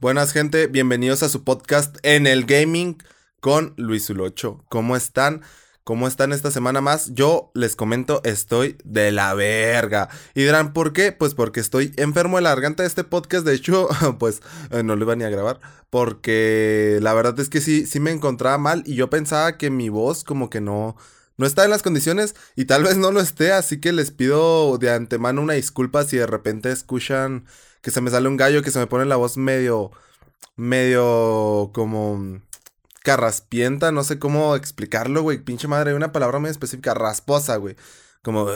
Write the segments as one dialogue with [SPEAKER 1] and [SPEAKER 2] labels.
[SPEAKER 1] Buenas gente, bienvenidos a su podcast en el gaming con Luis Ulocho. ¿Cómo están? ¿Cómo están esta semana más? Yo les comento, estoy de la verga. Y dirán, ¿por qué? Pues porque estoy enfermo de la garganta de este podcast. De hecho, pues eh, no lo iba ni a grabar. Porque la verdad es que sí, sí me encontraba mal. Y yo pensaba que mi voz como que no, no está en las condiciones. Y tal vez no lo esté. Así que les pido de antemano una disculpa si de repente escuchan que se me sale un gallo, que se me pone la voz medio, medio como carraspienta, no sé cómo explicarlo, güey, pinche madre, una palabra muy específica, rasposa, güey, como...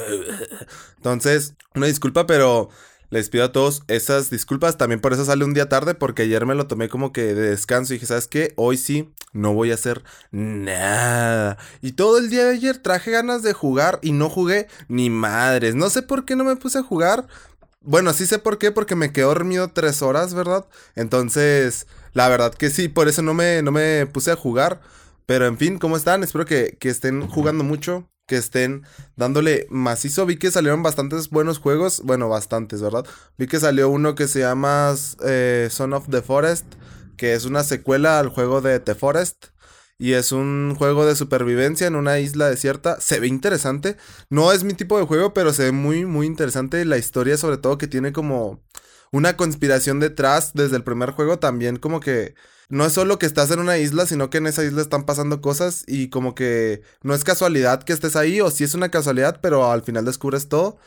[SPEAKER 1] Entonces, una disculpa, pero les pido a todos esas disculpas, también por eso sale un día tarde, porque ayer me lo tomé como que de descanso y dije, ¿sabes qué? Hoy sí, no voy a hacer nada. Y todo el día de ayer traje ganas de jugar y no jugué ni madres, no sé por qué no me puse a jugar, bueno, sí sé por qué, porque me quedé dormido tres horas, ¿verdad? Entonces, la verdad que sí, por eso no me, no me puse a jugar. Pero en fin, ¿cómo están? Espero que, estén jugando mucho, que estén dándole macizo. Vi que salieron bastantes buenos juegos, bueno, bastantes, ¿verdad? Vi que salió uno que se llama eh, Son of the Forest, que es una secuela al juego de The Forest. Y es un juego de supervivencia en una isla desierta. Se ve interesante. No es mi tipo de juego, pero se ve muy, muy interesante. La historia, sobre todo, que tiene como una conspiración detrás desde el primer juego. También como que no es solo que estás en una isla, sino que en esa isla están pasando cosas. Y como que no es casualidad que estés ahí, o sí es una casualidad, pero al final descubres todo.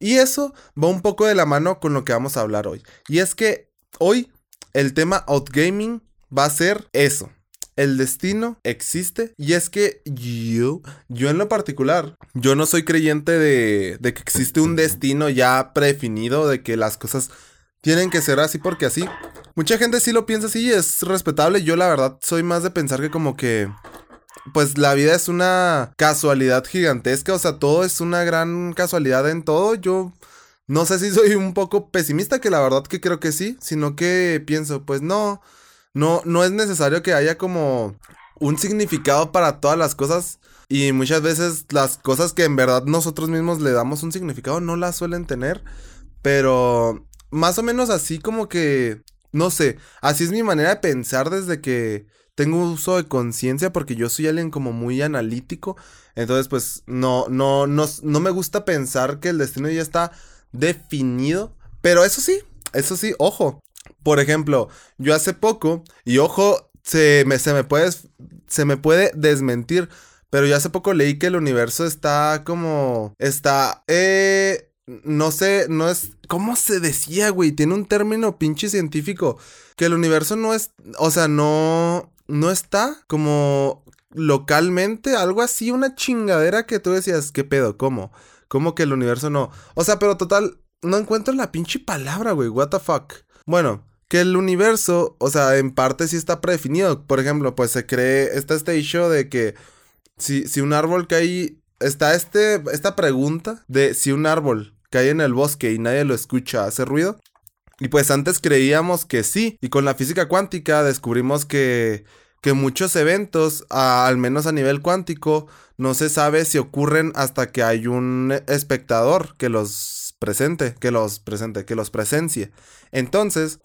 [SPEAKER 1] Y eso va un poco de la mano con lo que vamos a hablar hoy. Y es que hoy el tema Outgaming va a ser eso el destino existe y es que yo, yo en lo particular, yo no soy creyente de, de que existe un destino ya predefinido, de que las cosas tienen que ser así porque así. Mucha gente sí lo piensa así y es respetable. Yo la verdad soy más de pensar que como que pues la vida es una casualidad gigantesca, o sea, todo es una gran casualidad en todo. Yo no sé si soy un poco pesimista, que la verdad que creo que sí, sino que pienso, pues no, no, no es necesario que haya como un significado para todas las cosas. Y muchas veces las cosas que en verdad nosotros mismos le damos un significado no las suelen tener. Pero más o menos así como que, no sé, así es mi manera de pensar desde que tengo uso de conciencia porque yo soy alguien como muy analítico. Entonces pues no, no, no, no me gusta pensar que el destino ya está definido. Pero eso sí, eso sí, ojo, por ejemplo, yo hace poco, y ojo, se me, se me, puede, se me puede desmentir, pero yo hace poco leí que el universo está como, está, eh, no sé, no es, ¿cómo se decía, güey? Tiene un término pinche científico, que el universo no es, o sea, no, no está como localmente, algo así, una chingadera que tú decías, ¿qué pedo? ¿Cómo? ¿Cómo que el universo no? O sea, pero total, no encuentro la pinche palabra, güey, what the fuck. Bueno, que el universo, o sea, en parte sí está predefinido. Por ejemplo, pues se cree, está este hecho de que si, si un árbol cae, está este, esta pregunta de si un árbol cae en el bosque y nadie lo escucha, ¿hace ruido? Y pues antes creíamos que sí, y con la física cuántica descubrimos que, que muchos eventos, al menos a nivel cuántico, no se sabe si ocurren hasta que hay un espectador que los presente, que los presente, que los presencie. Entonces,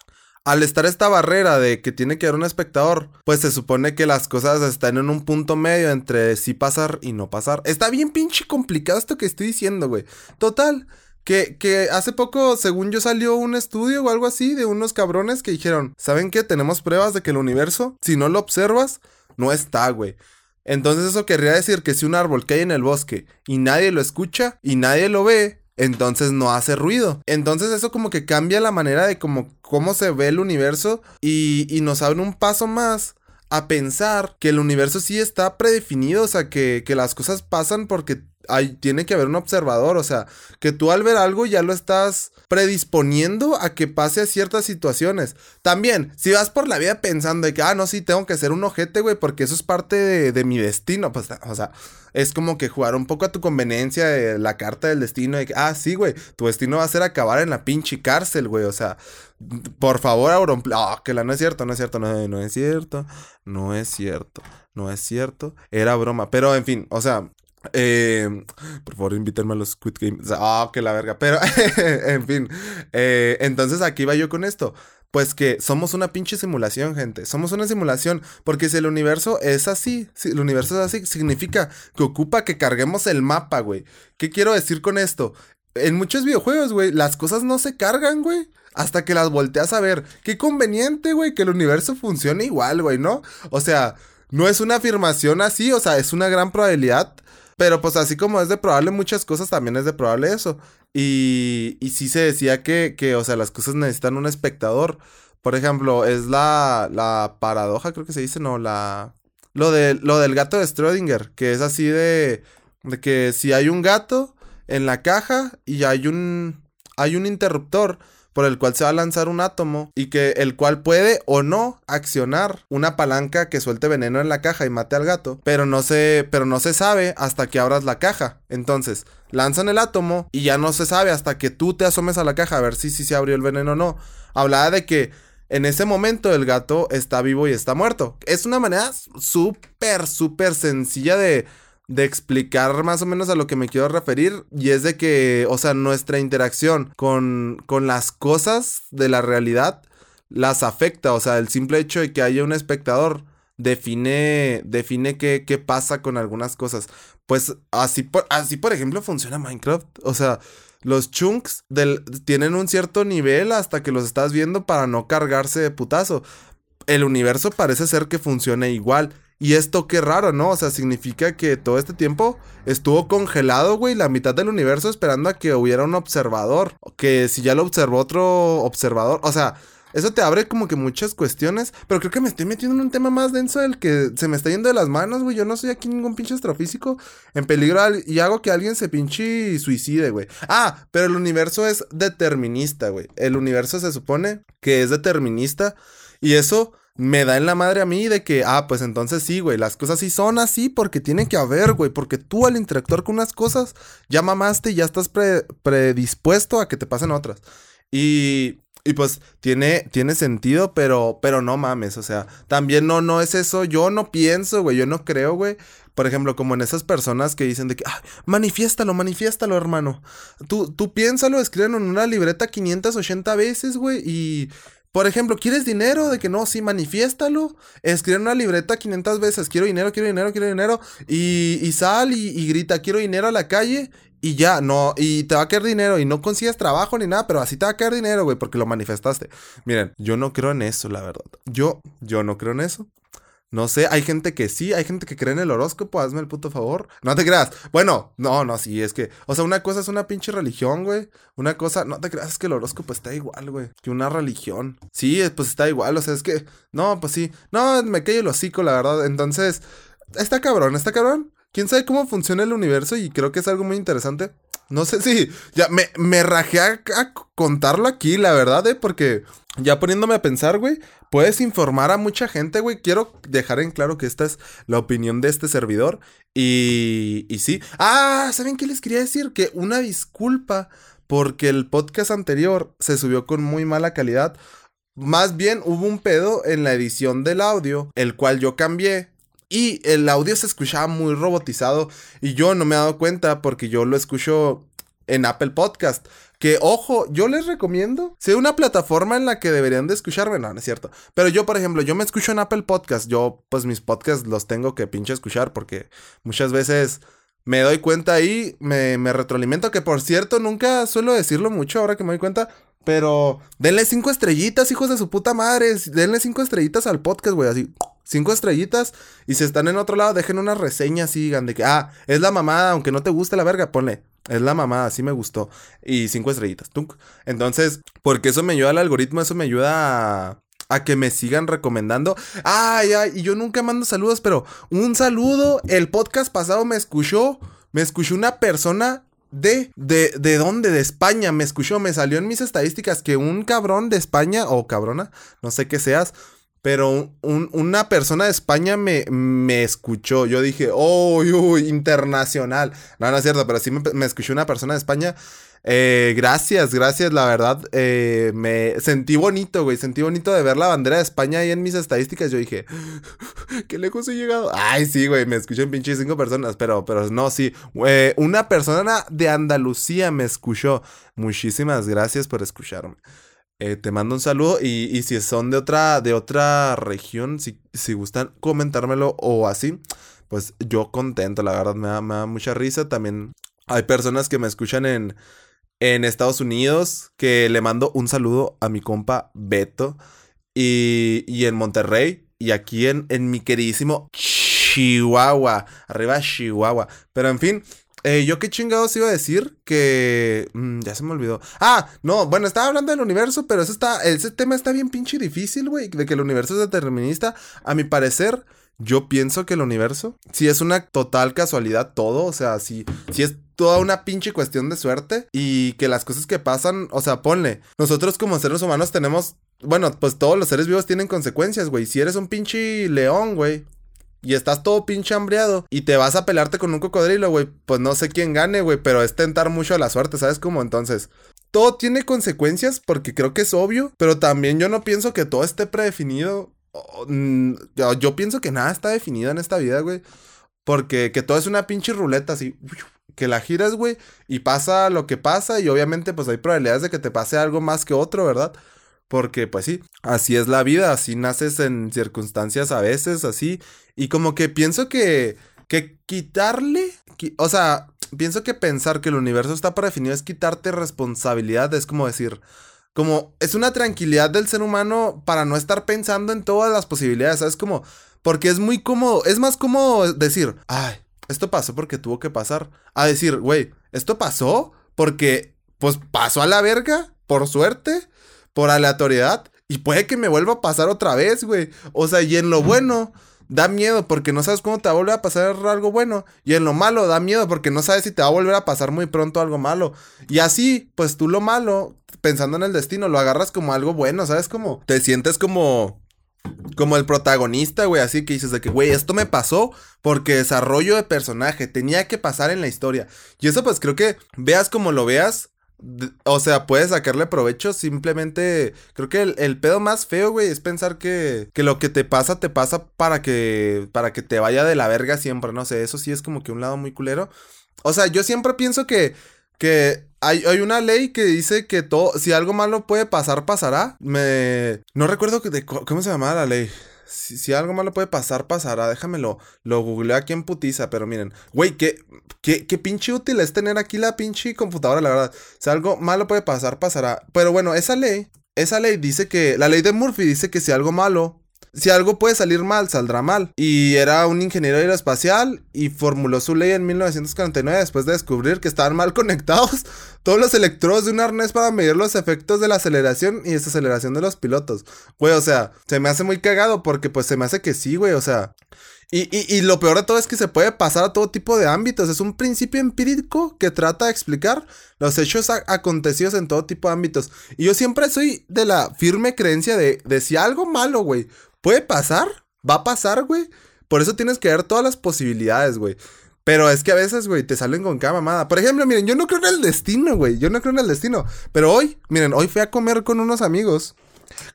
[SPEAKER 1] al estar esta barrera de que tiene que haber un espectador, pues se supone que las cosas están en un punto medio entre sí pasar y no pasar. Está bien pinche complicado esto que estoy diciendo, güey. Total. Que, que hace poco, según yo, salió un estudio o algo así de unos cabrones que dijeron, ¿saben qué? Tenemos pruebas de que el universo, si no lo observas, no está, güey. Entonces eso querría decir que si un árbol cae en el bosque y nadie lo escucha y nadie lo ve, entonces no hace ruido. Entonces eso como que cambia la manera de cómo, cómo se ve el universo y, y nos abre un paso más a pensar que el universo sí está predefinido, o sea, que, que las cosas pasan porque tiene que haber un observador, o sea, que tú al ver algo ya lo estás predisponiendo a que pase a ciertas situaciones. También, si vas por la vida pensando de que, ah, no, sí, tengo que ser un ojete, güey, porque eso es parte de, mi destino, pues, o sea, es como que jugar un poco a tu conveniencia de la carta del destino de que, ah, sí, güey, tu destino va a ser acabar en la pinche cárcel, güey, o sea, por favor, Auronplay, oh, que la no es cierto, no es cierto, no es cierto, no es cierto, no es cierto, era broma, pero en fin, o sea, eh, por favor, invítenme a los Squid Games. Ah, que la verga. Pero, en fin. Eh, entonces aquí va yo con esto. Pues que somos una pinche simulación, gente. Somos una simulación. Porque si el universo es así, si el universo es así, significa que ocupa que carguemos el mapa, güey. ¿Qué quiero decir con esto? En muchos videojuegos, güey, las cosas no se cargan, güey. Hasta que las volteas a ver. Qué conveniente, güey, que el universo funcione igual, güey, ¿no? O sea, no es una afirmación así, o sea, es una gran probabilidad. Pero pues así como es de probable muchas cosas, también es de probable eso. Y, y sí se decía que, que, o sea, las cosas necesitan un espectador. Por ejemplo, es la, la paradoja, creo que se dice, no, la... Lo, de, lo del gato de Schrödinger, que es así de, de que si hay un gato en la caja y hay un, hay un interruptor, por el cual se va a lanzar un átomo y que el cual puede o no accionar una palanca que suelte veneno en la caja y mate al gato, pero no se pero no se sabe hasta que abras la caja. Entonces, lanzan el átomo y ya no se sabe hasta que tú te asomes a la caja a ver si, si se abrió el veneno o no. Hablaba de que en ese momento el gato está vivo y está muerto. Es una manera súper, súper sencilla de de explicar más o menos a lo que me quiero referir y es de que, o sea, nuestra interacción con, con las cosas de la realidad las afecta, o sea, el simple hecho de que haya un espectador define, define qué, qué pasa con algunas cosas. Pues así por, así, por ejemplo, funciona Minecraft, o sea, los chunks del, tienen un cierto nivel hasta que los estás viendo para no cargarse de putazo. El universo parece ser que funciona igual. Y esto qué raro, ¿no? O sea, significa que todo este tiempo estuvo congelado, güey, la mitad del universo esperando a que hubiera un observador. Que si ya lo observó otro observador. O sea, eso te abre como que muchas cuestiones. Pero creo que me estoy metiendo en un tema más denso del que se me está yendo de las manos, güey. Yo no soy aquí ningún pinche astrofísico en peligro y hago que alguien se pinche suicide, güey. Ah, pero el universo es determinista, güey. El universo se supone que es determinista. Y eso me da en la madre a mí de que, ah, pues entonces sí, güey, las cosas sí son así porque tiene que haber, güey, porque tú al interactuar con unas cosas ya mamaste y ya estás predispuesto a que te pasen otras. Y, y pues tiene, tiene sentido, pero, pero no mames, o sea, también no, no es eso, yo no pienso, güey, yo no creo, güey. Por ejemplo, como en esas personas que dicen de que, ah, manifiéstalo, manifiéstalo, hermano. Tú, tú piénsalo, escriben en una libreta 580 veces, güey, y por ejemplo, ¿quieres dinero? De que no, sí, manifiéstalo. Escribe en una libreta 500 veces, quiero dinero, quiero dinero, quiero dinero. Y, y sal y, grita, quiero dinero a la calle. Y ya, no, y te va a caer dinero y no consigues trabajo ni nada, pero así te va a caer dinero, güey, porque lo manifestaste. Miren, yo no creo en eso, la verdad. Yo, yo no creo en eso. No sé, hay gente que sí, hay gente que cree en el horóscopo, hazme el puto favor. No te creas. Bueno, no, no, sí, es que, o sea, una cosa es una pinche religión, güey. Una cosa, no te creas, es que el horóscopo está igual, güey, que una religión. Sí, pues está igual, o sea, es que, no, pues sí. No, me cae el hocico, la verdad. Entonces, está cabrón, está cabrón. ¿Quién sabe cómo funciona el universo? Y creo que es algo muy interesante. No sé si, ya, me, me rajé a, a contarlo aquí, la verdad, eh, porque ya poniéndome a pensar, güey, puedes informar a mucha gente, güey. Quiero dejar en claro que esta es la opinión de este servidor. Y, y sí. Ah, ¿saben qué les quería decir? Que una disculpa porque el podcast anterior se subió con muy mala calidad. Más bien hubo un pedo en la edición del audio, el cual yo cambié. Y el audio se escuchaba muy robotizado. Y yo no me he dado cuenta porque yo lo escucho en Apple Podcast. Que ojo, yo les recomiendo. Sea una plataforma en la que deberían de escucharme. No, no es cierto. Pero yo, por ejemplo, yo me escucho en Apple Podcast. Yo, pues mis podcasts los tengo que pinche escuchar porque muchas veces me doy cuenta ahí, me, me retroalimento. Que por cierto, nunca suelo decirlo mucho ahora que me doy cuenta. Pero denle cinco estrellitas, hijos de su puta madre. Denle cinco estrellitas al podcast, güey. Así, cinco estrellitas. Y si están en otro lado, dejen una reseña así, digan de que, ah, es la mamada, aunque no te guste la verga, ponle es la mamá, así me gustó. Y cinco estrellitas. Entonces, porque eso me ayuda al algoritmo, eso me ayuda a, que me sigan recomendando. Ay, ay, y yo nunca mando saludos, pero un saludo. El podcast pasado me escuchó. Me escuchó una persona de, de, ¿de dónde? De España. Me escuchó, me salió en mis estadísticas que un cabrón de España, o cabrona, no sé qué seas, pero una persona de España me, me escuchó. Yo dije, oh, internacional. No, no es cierto, pero sí me, escuchó una persona de España. Eh, gracias, gracias, la verdad. Eh, me sentí bonito, güey. Sentí bonito de ver la bandera de España ahí en mis estadísticas. Yo dije, qué lejos he llegado. Ay, sí, güey, me escuchan pinche cinco personas, pero, pero no, sí. Eh, una persona de Andalucía me escuchó. Muchísimas gracias por escucharme. Eh, te mando un saludo y, y, si son de otra, de otra región, si, si gustan comentármelo o así, pues yo contento, la verdad me da, me da mucha risa. También hay personas que me escuchan en, en Estados Unidos que le mando un saludo a mi compa Beto y, y en Monterrey y aquí en, en mi queridísimo Chihuahua, arriba Chihuahua. Pero en fin, eh, yo qué chingados iba a decir que... Mm, ya se me olvidó. Ah, no, bueno, estaba hablando del universo, pero eso está, ese tema está bien pinche difícil, güey, de que el universo es determinista. A mi parecer, yo pienso que el universo, si es una total casualidad todo, o sea, si, si es toda una pinche cuestión de suerte y que las cosas que pasan, o sea, ponle, nosotros como seres humanos tenemos, bueno, pues todos los seres vivos tienen consecuencias, güey. Si eres un pinche león, güey, y estás todo pinche hambriado y te vas a pelearte con un cocodrilo, güey, pues no sé quién gane, güey, pero es tentar mucho a la suerte, ¿sabes cómo? Entonces, todo tiene consecuencias porque creo que es obvio, pero también yo no pienso que todo esté predefinido. Mm, yo, pienso que nada está definido en esta vida, güey. Porque que todo es una pinche ruleta así. Que la giras, güey, y pasa lo que pasa, y obviamente, pues hay probabilidades de que te pase algo más que otro, ¿verdad? Porque, pues sí, así es la vida, así naces en circunstancias a veces, así. Y como que pienso que, que quitarle, o sea, pienso que pensar que el universo está predefinido es quitarte responsabilidad, es como decir, como es una tranquilidad del ser humano para no estar pensando en todas las posibilidades, ¿sabes? Como, porque es muy cómodo, es más cómodo decir, ay, esto pasó porque tuvo que pasar, a decir, güey, esto pasó porque, pues pasó a la verga, por suerte por aleatoriedad y puede que me vuelva a pasar otra vez, güey. O sea, y en lo bueno da miedo porque no sabes cómo te va a volver a pasar algo bueno. Y en lo malo da miedo porque no sabes si te va a volver a pasar muy pronto algo malo. Y así, pues tú lo malo, pensando en el destino, lo agarras como algo bueno, ¿sabes? Como te sientes como... Como el protagonista, güey, así que dices de que, güey, esto me pasó porque desarrollo de personaje, tenía que pasar en la historia. Y eso pues creo que veas como lo veas, o sea, puedes sacarle provecho. Simplemente creo que el, pedo más feo, güey, es pensar que, que, lo que te pasa, te pasa para que, para que te vaya de la verga siempre. No sé, eso sí es como que un lado muy culero. O sea, yo siempre pienso que, que hay, hay una ley que dice que todo, si algo malo puede pasar, pasará. Me. No recuerdo que de, cómo se llamaba la ley. Si, algo malo puede pasar, pasará. Déjamelo. Lo googleo aquí en putiza, pero miren. Güey, ¿qué, qué, qué pinche útil es tener aquí la pinche computadora, la verdad. Si algo malo puede pasar, pasará. Pero bueno, esa ley, esa ley dice que. La ley de Murphy dice que si algo malo si algo puede salir mal, saldrá mal. Y era un ingeniero aeroespacial y formuló su ley en 1949 después de descubrir que estaban mal conectados todos los electrodos de un arnés para medir los efectos de la aceleración y desaceleración de los pilotos. Güey, o sea, se me hace muy cagado porque pues se me hace que sí, güey, o sea... Y, y, lo peor de todo es que se puede pasar a todo tipo de ámbitos. Es un principio empírico que trata de explicar los hechos acontecidos en todo tipo de ámbitos. Y yo siempre soy de la firme creencia de, de si algo malo, güey, puede pasar, va a pasar, güey. Por eso tienes que ver todas las posibilidades, güey. Pero es que a veces, güey, te salen con cada mamada. Por ejemplo, miren, yo no creo en el destino, güey. Yo no creo en el destino. Pero hoy, miren, hoy fui a comer con unos amigos.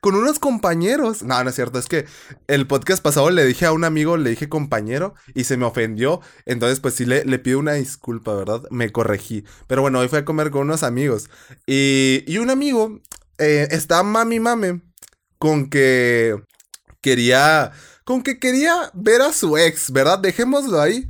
[SPEAKER 1] Con unos compañeros. No, no es cierto. Es que el podcast pasado le dije a un amigo, le dije compañero y se me ofendió. Entonces, pues sí le, pido una disculpa, ¿verdad? Me corregí. Pero bueno, hoy fui a comer con unos amigos. Y, y un amigo eh, está mami mame con que quería, con que quería ver a su ex, ¿verdad? Dejémoslo ahí.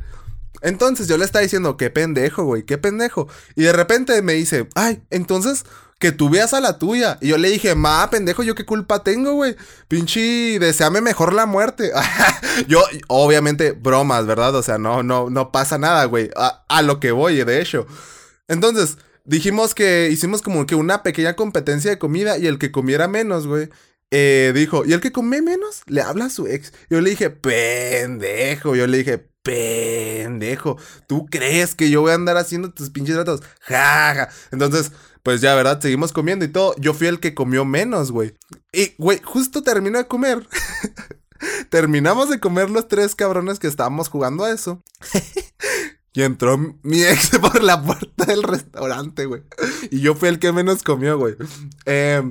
[SPEAKER 1] Entonces yo le estaba diciendo, qué pendejo, güey, qué pendejo. Y de repente me dice, ay, entonces que tú veas a la tuya. Y yo le dije, ma, pendejo, ¿yo qué culpa tengo, güey? Pinche, deseame mejor la muerte. yo, obviamente, bromas, ¿verdad? O sea, no, no, no pasa nada, güey. A, a, lo que voy, de hecho. Entonces, dijimos que hicimos como que una pequeña competencia de comida y el que comiera menos, güey, eh, dijo, ¿y el que come menos? Le habla a su ex. Yo le dije, pendejo. Yo le dije, pendejo. ¿Tú crees que yo voy a andar haciendo tus pinches tratos? Jaja. Entonces, pues ya, ¿verdad? Seguimos comiendo y todo. Yo fui el que comió menos, güey. Y, güey, justo terminó de comer. Terminamos de comer los tres cabrones que estábamos jugando a eso. y entró mi ex por la puerta del restaurante, güey. Y yo fui el que menos comió, güey. Eh,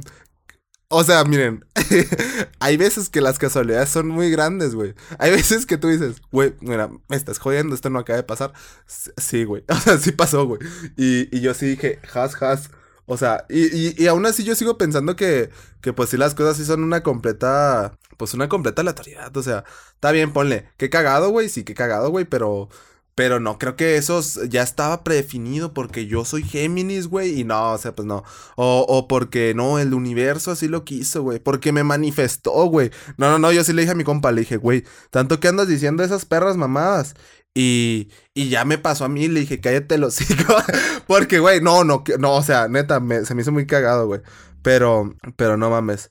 [SPEAKER 1] o sea, miren, hay veces que las casualidades son muy grandes, güey. Hay veces que tú dices, güey, mira, me estás jodiendo, esto no acaba de pasar. Sí, güey. O sea, sí pasó, güey. Y, y yo sí dije, has, has. O sea, y, y, aún así yo sigo pensando que, que pues sí las cosas sí son una completa, pues una completa aleatoriedad. O sea, está bien, ponle, qué cagado, güey, sí, qué cagado, güey, pero pero no, creo que eso ya estaba predefinido porque yo soy Géminis, güey. Y no, o sea, pues no. O, o porque no, el universo así lo quiso, güey. Porque me manifestó, güey. No, no, no, yo sí le dije a mi compa, le dije, güey, tanto que andas diciendo esas perras mamadas. Y, y ya me pasó a mí, le dije, cállate los hijos. porque, güey, no, no, no, o sea, neta, se me hizo muy cagado, güey. Pero, pero no mames.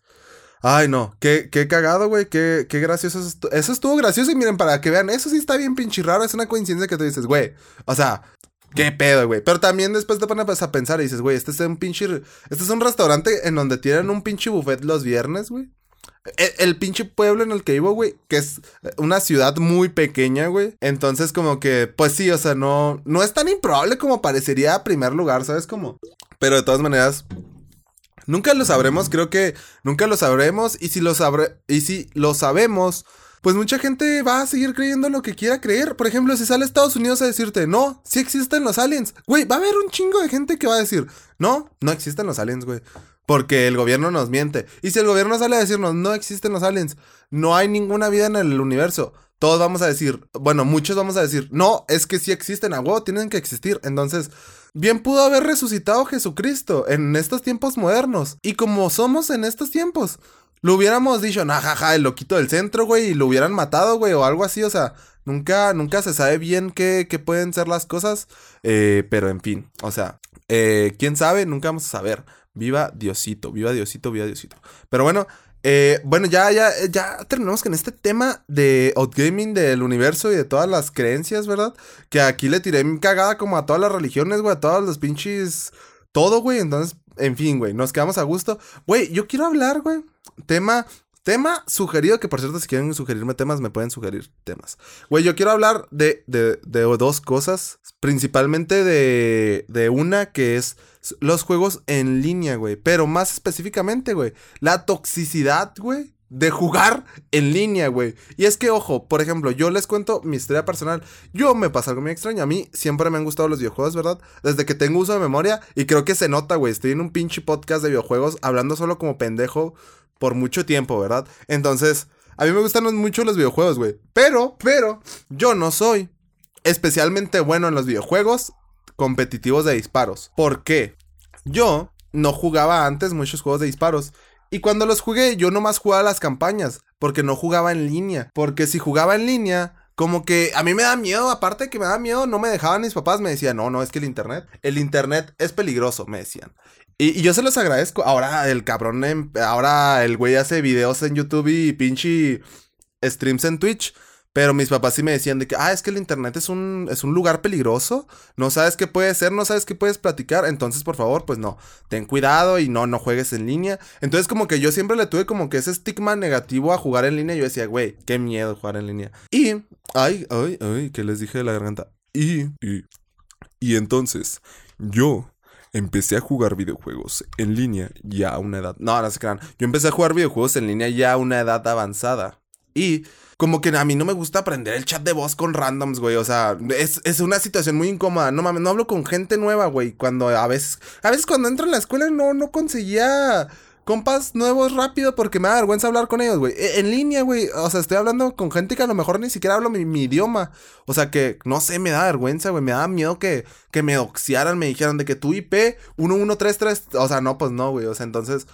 [SPEAKER 1] Ay, no, qué, qué cagado, güey, qué, qué gracioso. Eso, estuvo gracioso y miren, para que vean, eso sí está bien pinche raro, es una coincidencia que tú dices, güey, o sea, qué pedo, güey. Pero también después te pones a pensar y dices, güey, este es un pinche, este es un restaurante en donde tienen un pinche buffet los viernes, güey. El, el, pinche pueblo en el que vivo, güey, que es una ciudad muy pequeña, güey. Entonces, como que, pues sí, o sea, no, no es tan improbable como parecería a primer lugar, ¿sabes? Como. Pero de todas maneras, Nunca lo sabremos, creo que nunca lo sabremos. Y si lo, sabre y si lo sabemos, pues mucha gente va a seguir creyendo lo que quiera creer. Por ejemplo, si sale Estados Unidos a decirte, no, sí existen los aliens. Güey, va a haber un chingo de gente que va a decir, no, no existen los aliens, güey. Porque el gobierno nos miente. Y si el gobierno sale a decirnos, no existen los aliens, no hay ninguna vida en el universo. Todos vamos a decir, bueno, muchos vamos a decir, no, es que sí existen a tienen que existir. Entonces, Bien pudo haber resucitado Jesucristo en estos tiempos modernos. Y como somos en estos tiempos, lo hubiéramos dicho, nah, jaja, el loquito del centro, güey, y lo hubieran matado, güey, o algo así, o sea, nunca, nunca se sabe bien qué, qué pueden ser las cosas, eh, pero en fin, o sea, eh, quién sabe, nunca vamos a saber. Viva Diosito, viva Diosito, viva Diosito. Pero bueno, eh, bueno, ya, ya, ya terminamos con este tema de outgaming del universo y de todas las creencias, ¿verdad? Que aquí le tiré cagada como a todas las religiones, güey, a todos los pinches. Todo, güey. Entonces, en fin, güey, nos quedamos a gusto. Güey, yo quiero hablar, güey. Tema. Tema sugerido, que por cierto, si quieren sugerirme temas, me pueden sugerir temas. Güey, yo quiero hablar de, de, de dos cosas. Principalmente de, de una que es los juegos en línea, güey. Pero más específicamente, güey, la toxicidad, güey, de jugar en línea, güey. Y es que, ojo, por ejemplo, yo les cuento mi historia personal. Yo me pasa algo muy extraño. A mí siempre me han gustado los videojuegos, ¿verdad? Desde que tengo uso de memoria. Y creo que se nota, güey. Estoy en un pinche podcast de videojuegos hablando solo como pendejo por mucho tiempo, ¿verdad? Entonces, a mí me gustan mucho los videojuegos, güey. Pero, pero, yo no soy especialmente bueno en los videojuegos competitivos de disparos. ¿Por qué? Yo no jugaba antes muchos juegos de disparos. Y cuando los jugué, yo nomás jugaba las campañas, porque no jugaba en línea. Porque si jugaba en línea, como que a mí me da miedo, aparte de que me da miedo, no me dejaban mis papás, me decían, no, no, es que el internet, el internet es peligroso, me decían. Y, yo se los agradezco. Ahora el cabrón, em, ahora el güey hace videos en YouTube y pinche streams en Twitch. Pero mis papás sí me decían de que, ah, es que el internet es un, es un lugar peligroso, no sabes qué puede ser, no sabes qué puedes platicar, entonces por favor, pues no, ten cuidado y no, no juegues en línea. Entonces como que yo siempre le tuve como que ese estigma negativo a jugar en línea, yo decía, güey, qué miedo jugar en línea. Y, ay, ay, ay, que les dije de la garganta. Y, y, y entonces, yo empecé a jugar videojuegos en línea ya a una edad, no, no se crean, yo empecé a jugar videojuegos en línea ya a una edad avanzada. Y como que a mí no me gusta aprender el chat de voz con randoms, güey. O sea, es, una situación muy incómoda. No mames, no hablo con gente nueva, güey. Cuando a veces, a veces cuando entro en la escuela no, no conseguía compas nuevos rápido porque me da vergüenza hablar con ellos, güey. E, en línea, güey. O sea, estoy hablando con gente que a lo mejor ni siquiera hablo mi, idioma. O sea, que no sé, me da vergüenza, güey. Me da miedo que, que me doxiaran, me dijeran de que tu IP 1133. O sea, no, pues no, güey. O sea, entonces.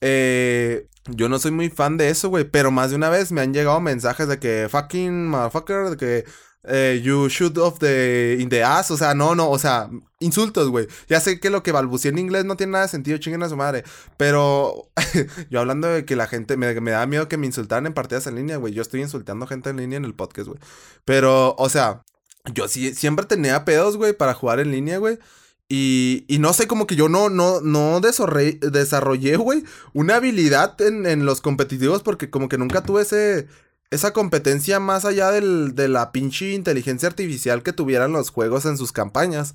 [SPEAKER 1] Eh, yo no soy muy fan de eso, güey, pero más de una vez me han llegado mensajes de que fucking motherfucker, de que eh, you shoot off the in the ass, o sea, no, no, o sea, insultos, güey. Ya sé que lo que balbuceé en inglés no tiene nada de sentido, chinguen a su madre, pero yo hablando de que la gente me, da miedo que me insultaran en partidas en línea, güey. Yo estoy insultando gente en línea en el podcast, güey. Pero, o sea, yo sí siempre tenía pedos, güey, para jugar en línea, güey. Y, y, no sé, como que yo no, no, no desarrollé, güey, una habilidad en, en, los competitivos porque como que nunca tuve ese, esa competencia más allá del, de la pinche inteligencia artificial que tuvieran los juegos en sus campañas.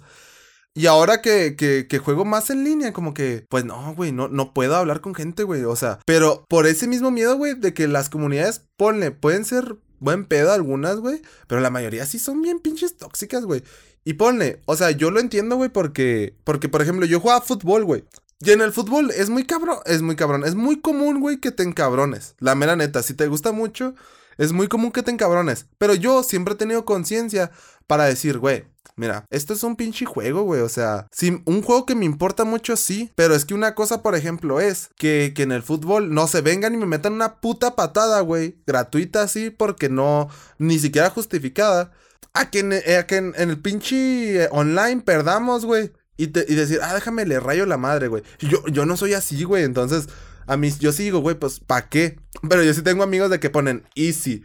[SPEAKER 1] Y ahora que, que, que juego más en línea, como que, pues no, güey, no, no puedo hablar con gente, güey. O sea, pero por ese mismo miedo, güey, de que las comunidades, ponle, pueden ser buen pedo algunas, güey, pero la mayoría sí son bien pinches tóxicas, güey. Y ponle, o sea, yo lo entiendo, güey, porque, porque, por ejemplo, yo jugaba fútbol, güey. Y en el fútbol es muy cabrón, es muy cabrón. Es muy común, güey, que te encabrones. La mera neta, si te gusta mucho, es muy común que te encabrones. Pero yo siempre he tenido conciencia para decir, güey, Mira, esto es un pinche juego, güey. O sea, sí, un juego que me importa mucho, sí. Pero es que una cosa, por ejemplo, es que, que en el fútbol no se vengan y me metan una puta patada, güey. Gratuita, así, porque no, ni siquiera justificada. A que en, eh, el pinche eh, online perdamos, güey. Y, y, decir, ah, déjame le rayo la madre, güey. Yo, yo no soy así, güey. Entonces, a mí, yo sí digo, güey, pues, ¿pa' qué? Pero yo sí tengo amigos de que ponen easy.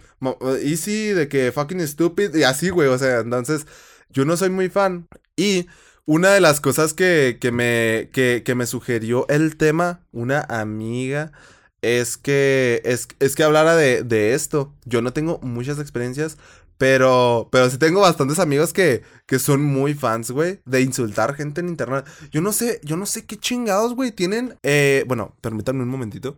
[SPEAKER 1] Easy, de que fucking stupid. Y así, güey. O sea, entonces, yo no soy muy fan. Y una de las cosas que, que me, que, que me sugirió el tema, una amiga, es que, es, es que hablara de, de, esto. Yo no tengo muchas experiencias, pero, pero sí tengo bastantes amigos que, que son muy fans, güey, de insultar gente en internet. Yo no sé, yo no sé qué chingados, güey, tienen. Eh, bueno, permítanme un momentito.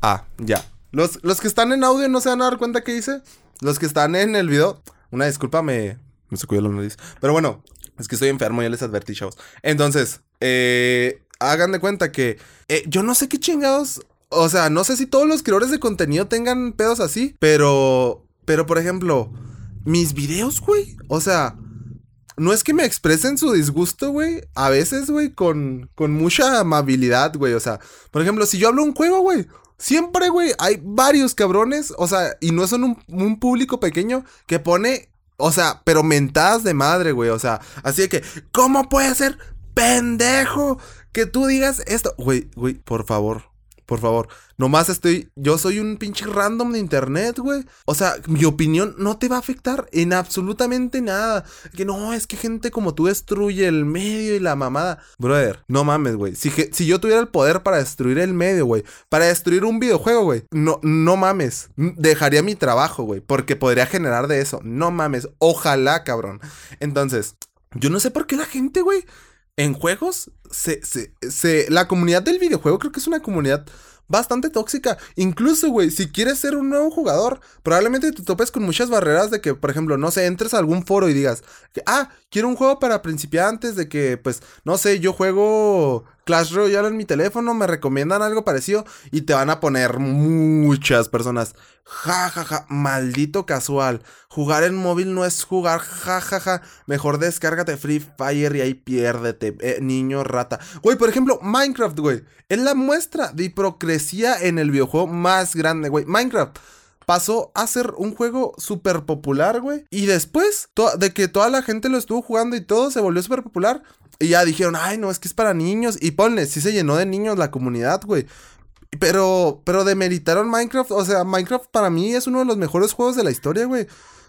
[SPEAKER 1] Ah, ya. Los, los que están en audio no se van a dar cuenta que hice. Los que están en el video, una disculpa, me, me se la nariz. Pero bueno, es que estoy enfermo, ya les advertí, chavos. Entonces, eh, hagan de cuenta que eh, yo no sé qué chingados. O sea, no sé si todos los creadores de contenido tengan pedos así, pero. Pero, por ejemplo, mis videos, güey. O sea, no es que me expresen su disgusto, güey. A veces, güey, con, con mucha amabilidad, güey. O sea, por ejemplo, si yo hablo un juego, güey. Siempre, güey, hay varios cabrones, o sea, y no son un, un público pequeño que pone, o sea, pero mentadas de madre, güey, o sea, así de que, ¿cómo puede ser pendejo que tú digas esto? Güey, güey, por favor, por favor. Nomás estoy. Yo soy un pinche random de internet, güey. O sea, mi opinión no te va a afectar en absolutamente nada. Que no, es que gente como tú destruye el medio y la mamada. Brother, no mames, güey. Si, si yo tuviera el poder para destruir el medio, güey. Para destruir un videojuego, güey. No, no mames. Dejaría mi trabajo, güey. Porque podría generar de eso. No mames. Ojalá, cabrón. Entonces, yo no sé por qué la gente, güey en juegos, se, se, la comunidad del videojuego creo que es una comunidad bastante tóxica. Incluso, güey, si quieres ser un nuevo jugador, probablemente te topes con muchas barreras de que, por ejemplo, no sé, entres a algún foro y digas, ah, quiero un juego para principiantes, de que, pues, no sé, yo juego Clash Royale en mi teléfono, me recomiendan algo parecido y te van a poner muchas personas. Ja, ja, ja, maldito casual. Jugar en móvil no es jugar, ja, ja, ja. Mejor descárgate Free Fire y ahí piérdete, eh, niño rata. Güey, por ejemplo, Minecraft, güey. Es la muestra de hipocresía en el videojuego más grande, güey. Minecraft pasó a ser un juego súper popular, güey. Y después de que toda la gente lo estuvo jugando y todo se volvió súper popular. Y ya dijeron, ay, no, es que es para niños. Y ponle, sí se llenó de niños la comunidad, güey. Pero, pero demeritaron Minecraft. O sea, Minecraft para mí es uno de los mejores juegos de la historia, güey.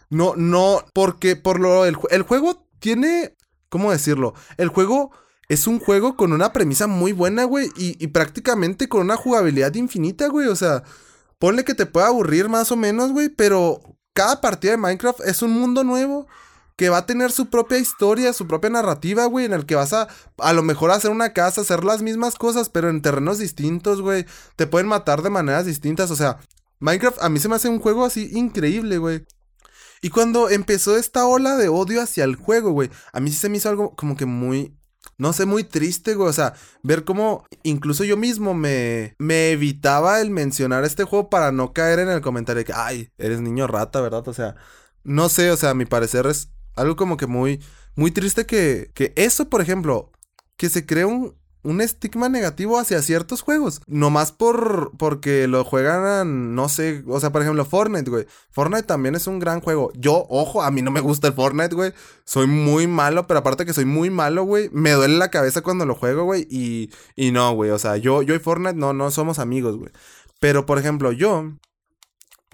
[SPEAKER 1] No, no, porque por lo. El, juego tiene. ¿Cómo decirlo? El juego es un juego con una premisa muy buena, güey. Y, y prácticamente con una jugabilidad infinita, güey. O sea, ponle que te pueda aburrir más o menos, güey. Pero cada partida de Minecraft es un mundo nuevo que va a tener su propia historia, su propia narrativa, güey, en el que vas a a lo mejor hacer una casa, hacer las mismas cosas, pero en terrenos distintos, güey. Te pueden matar de maneras distintas, o sea, Minecraft a mí se me hace un juego así increíble, güey. Y cuando empezó esta ola de odio hacia el juego, güey, a mí sí se me hizo algo como que muy no sé, muy triste, güey. O sea, ver cómo incluso yo mismo me, me evitaba el mencionar este juego para no caer en el comentario de que, ay, eres niño rata, ¿verdad? O sea, no sé, o sea, a mi parecer es algo como que muy, muy triste que, que eso, por ejemplo, que se cree un, un estigma negativo hacia ciertos juegos. Nomás por porque lo juegan, no sé, o sea, por ejemplo, Fortnite, güey. Fortnite también es un gran juego. Yo, ojo, a mí no me gusta el Fortnite, güey. Soy muy malo, pero aparte que soy muy malo, güey, me duele la cabeza cuando lo juego, güey. Y, y no, güey, o sea, yo, yo y Fortnite no, no somos amigos, güey. Pero, por ejemplo, yo,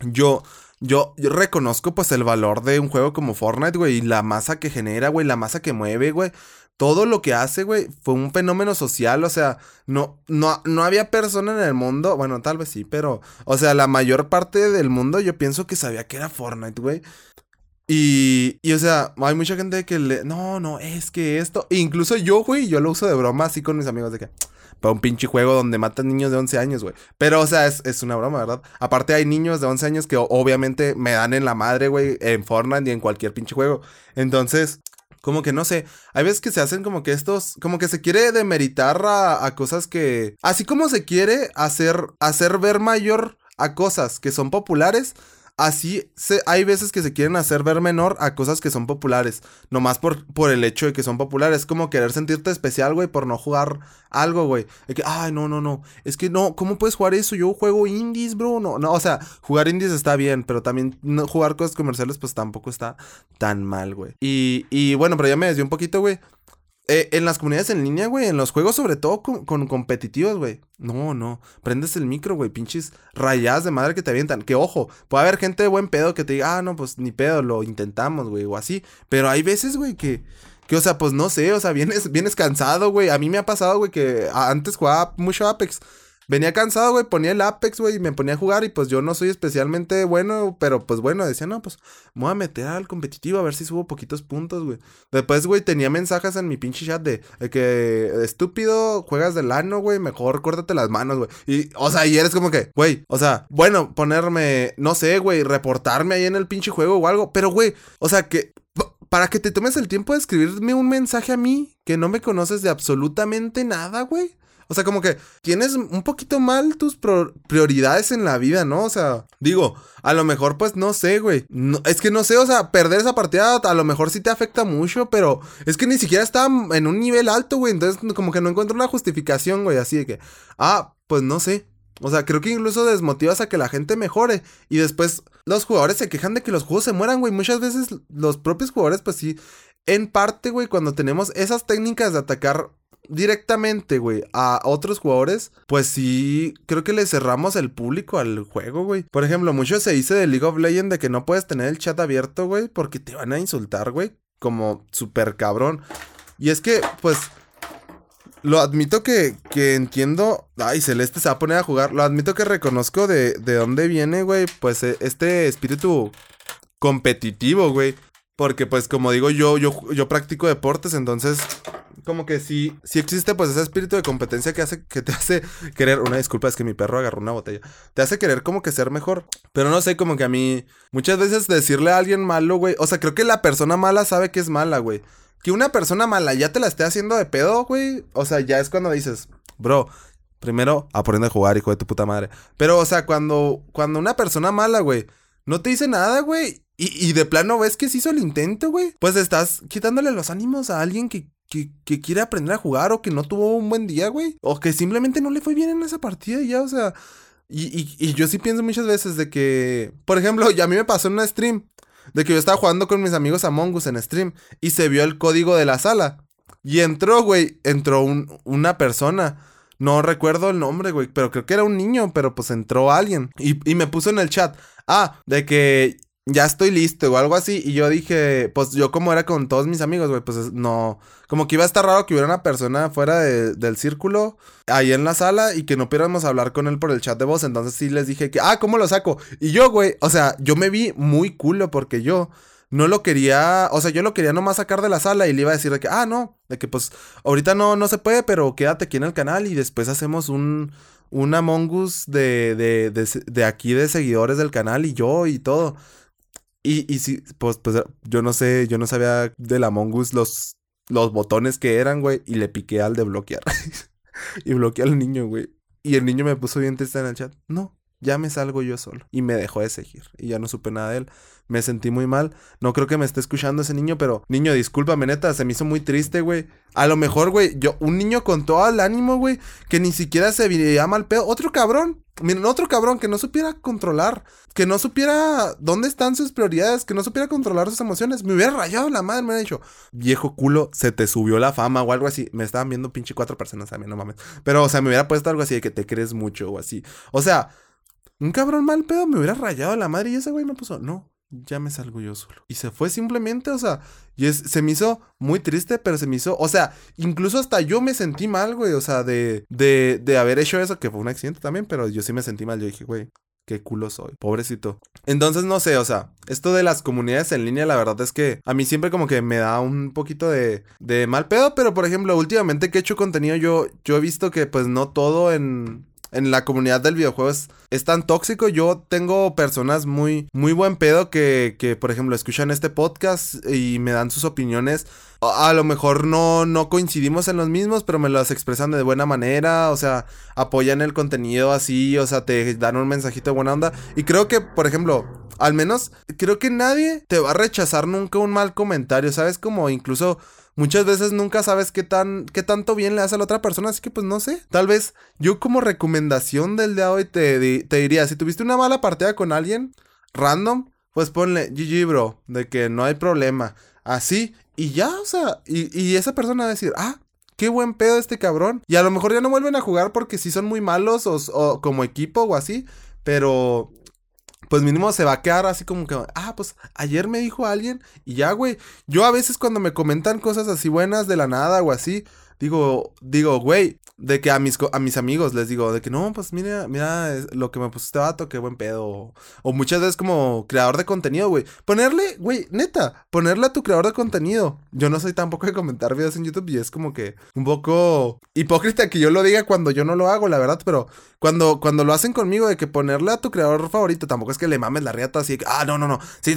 [SPEAKER 1] yo yo, reconozco pues el valor de un juego como Fortnite, güey, y la masa que genera, güey, la masa que mueve, güey. Todo lo que hace, güey, fue un fenómeno social, o sea, no, no, no había persona en el mundo, bueno, tal vez sí, pero, o sea, la mayor parte del mundo yo pienso que sabía que era Fortnite, güey. Y, y, o sea, hay mucha gente que le, no, no, es que esto, incluso yo, güey, yo lo uso de broma así con mis amigos de que, para un pinche juego donde matan niños de 11 años, güey. Pero, o sea, es, una broma, ¿verdad? Aparte hay niños de 11 años que obviamente me dan en la madre, güey, en Fortnite y en cualquier pinche juego. Entonces, como que no sé, hay veces que se hacen como que estos, como que se quiere demeritar a, a cosas que, así como se quiere hacer, hacer ver mayor a cosas que son populares, así hay veces que se quieren hacer ver menor a cosas que son populares. Nomás por, por el hecho de que son populares. Es como querer sentirte especial, güey, por no jugar algo, güey. De que, ay, no, no, no. Es que no, ¿cómo puedes jugar eso? Yo juego indies, bro. No, no, o sea, jugar indies está bien, pero también no, jugar cosas comerciales, pues tampoco está tan mal, güey. Y, y bueno, pero ya me desvió un poquito, güey. Eh, en las comunidades en línea, güey, en los juegos, sobre todo con, competitivos, güey. No, no. Prendes el micro, güey. Pinches rayadas de madre que te avientan. Que ojo, puede haber gente de buen pedo que te diga, ah, no, pues ni pedo, lo intentamos, güey, o así. Pero hay veces, güey, que. Que, o sea, pues no sé, o sea, vienes, vienes cansado, güey. A mí me ha pasado, güey, que antes jugaba mucho Apex. Venía cansado, güey, ponía el Apex, güey, y me ponía a jugar y pues yo no soy especialmente bueno, pero pues bueno, decía, no, pues me voy a meter al competitivo a ver si subo poquitos puntos, güey. Después, güey, tenía mensajes en mi pinche chat de, que estúpido, juegas del ano, güey, mejor córtate las manos, güey. Y, o sea, y eres como que, güey, o sea, bueno, ponerme, no sé, güey, reportarme ahí en el pinche juego o algo, pero, güey, o sea, que para que te tomes el tiempo de escribirme un mensaje a mí que no me conoces de absolutamente nada, güey. O sea, como que tienes un poquito mal tus prioridades en la vida, ¿no? O sea, digo, a lo mejor pues no sé, güey. es que no sé, o sea, perder esa partida a lo mejor sí te afecta mucho, pero es que ni siquiera está en un nivel alto, güey. Entonces como que no encuentro una justificación, güey. Así de que, ah, pues no sé. O sea, creo que incluso desmotivas a que la gente mejore. Y después los jugadores se quejan de que los juegos se mueran, güey. Muchas veces los propios jugadores, pues sí. En parte, güey, cuando tenemos esas técnicas de atacar directamente, güey, a otros jugadores, pues sí, creo que le cerramos el público al juego, güey. Por ejemplo, mucho se dice de League of Legends de que no puedes tener el chat abierto, güey, porque te van a insultar, güey, como súper cabrón. Y es que, pues, lo admito que, que entiendo. Ay, Celeste se va a poner a jugar. Lo admito que reconozco de, de dónde viene, güey. Pues e, este espíritu competitivo, güey. Porque, pues, como digo, yo, yo, yo practico deportes, entonces como que sí, sí existe pues ese espíritu de competencia que hace, que te hace querer, una disculpa, es que mi perro agarró una botella, te hace querer como que ser mejor, pero no sé, como que a mí, muchas veces decirle a alguien malo, güey, o sea, creo que la persona mala sabe que es mala, güey, que una persona mala ya te la esté haciendo de pedo, güey, o sea, ya es cuando dices, bro, primero aprende a jugar, hijo de tu puta madre, pero, o sea, cuando, cuando una persona mala, güey, no te dice nada, güey. Y, y, de plano ves que se hizo el intento, güey. Pues estás quitándole los ánimos a alguien que, que, quiere aprender a jugar o que no tuvo un buen día, güey. O que simplemente no le fue bien en esa partida y ya, o sea. Y, y, yo sí pienso muchas veces de que, por ejemplo, ya a mí me pasó en una stream, de que yo estaba jugando con mis amigos a Mongus en stream y se vio el código de la sala. Y entró, güey, entró un, una persona. No recuerdo el nombre, güey, pero creo que era un niño, pero pues entró alguien. Y, y me puso en el chat, ah, de que ya estoy listo o algo así. Y yo dije, pues yo como era con todos mis amigos, güey, pues no, como que iba a estar raro que hubiera una persona fuera del círculo, ahí en la sala, y que no pudiéramos hablar con él por el chat de voz. Entonces sí les dije que, ah, ¿cómo lo saco? Y yo, güey, o sea, yo me vi muy culo porque yo no lo quería, o sea, yo lo quería nomás sacar de la sala y le iba a decir de que, ah, no, de que pues ahorita no, no se puede, pero quédate aquí en el canal y después hacemos un, un Among Us de, de, de, de aquí de seguidores del canal y yo y todo. Y, y sí, pues, pues yo no sé, yo no sabía de la Mongus los, los botones que eran, güey, y le piqué al de bloquear. y bloqueé al niño, güey. Y el niño me puso bien triste en el chat. No, ya me salgo yo solo. Y me dejó de seguir. Y ya no supe nada de él me sentí muy mal. No creo que me esté escuchando ese niño, pero niño, discúlpame, neta, se me hizo muy triste, güey. A lo mejor, güey, yo, un niño con todo el ánimo, güey, que ni siquiera se veía mal pedo. Otro cabrón, miren, otro cabrón que no supiera controlar, que no supiera dónde están sus prioridades, que no supiera controlar sus emociones. Me hubiera rayado la madre, me hubiera dicho, viejo culo, se te subió la fama o algo así. Me estaban viendo pinche cuatro personas también, no mames. Pero, o sea, me hubiera puesto algo así de que te crees mucho o así. O sea, un cabrón mal pedo me hubiera rayado la madre y ese güey no puso, no, ya me salgo yo solo. Y se fue simplemente, o sea, y es, se me hizo muy triste, pero se me hizo, o sea, incluso hasta yo me sentí mal, güey, o sea, de, de, de haber hecho eso, que fue un accidente también, pero yo sí me sentí mal, yo dije, güey, qué culo soy, pobrecito. Entonces, no sé, o sea, esto de las comunidades en línea, la verdad es que a mí siempre como que me da un poquito de, de mal pedo, pero por ejemplo, últimamente que he hecho contenido, yo, yo he visto que pues no todo en en la comunidad del videojuego es, tan tóxico. Yo tengo personas muy, muy buen pedo que, que, por ejemplo, escuchan este podcast y me dan sus opiniones. A, lo mejor no, no coincidimos en los mismos, pero me las expresan de buena manera. O sea, apoyan el contenido así, o sea, te dan un mensajito de buena onda. Y creo que, por ejemplo, al menos creo que nadie te va a rechazar nunca un mal comentario, ¿sabes? Como incluso muchas veces nunca sabes qué tan qué tanto bien le hace a la otra persona, así que pues no sé. Tal vez yo como recomendación del día de hoy te, te diría, si tuviste una mala partida con alguien random, pues ponle GG bro, de que no hay problema. Así, y ya, o sea, y, esa persona va a decir, ah, qué buen pedo este cabrón. Y a lo mejor ya no vuelven a jugar porque si son muy malos o, o, como equipo o así. Pero pues mínimo se va a quedar así como que, ah, pues ayer me dijo alguien y ya, güey. Yo a veces cuando me comentan cosas así buenas de la nada o así, digo, digo, güey, de que a mis, a mis amigos les digo, de que no, pues mira, mira lo que me puso este vato, qué buen pedo. O muchas veces como creador de contenido, güey. Ponerle, güey, neta, ponerle a tu creador de contenido. Yo no soy tampoco de comentar videos en YouTube y es como que un poco hipócrita que yo lo diga cuando yo no lo hago, la verdad, pero cuando, cuando lo hacen conmigo de que ponerle a tu creador favorito, tampoco es que le mames la riata así, que, ah, no, no, no, sí,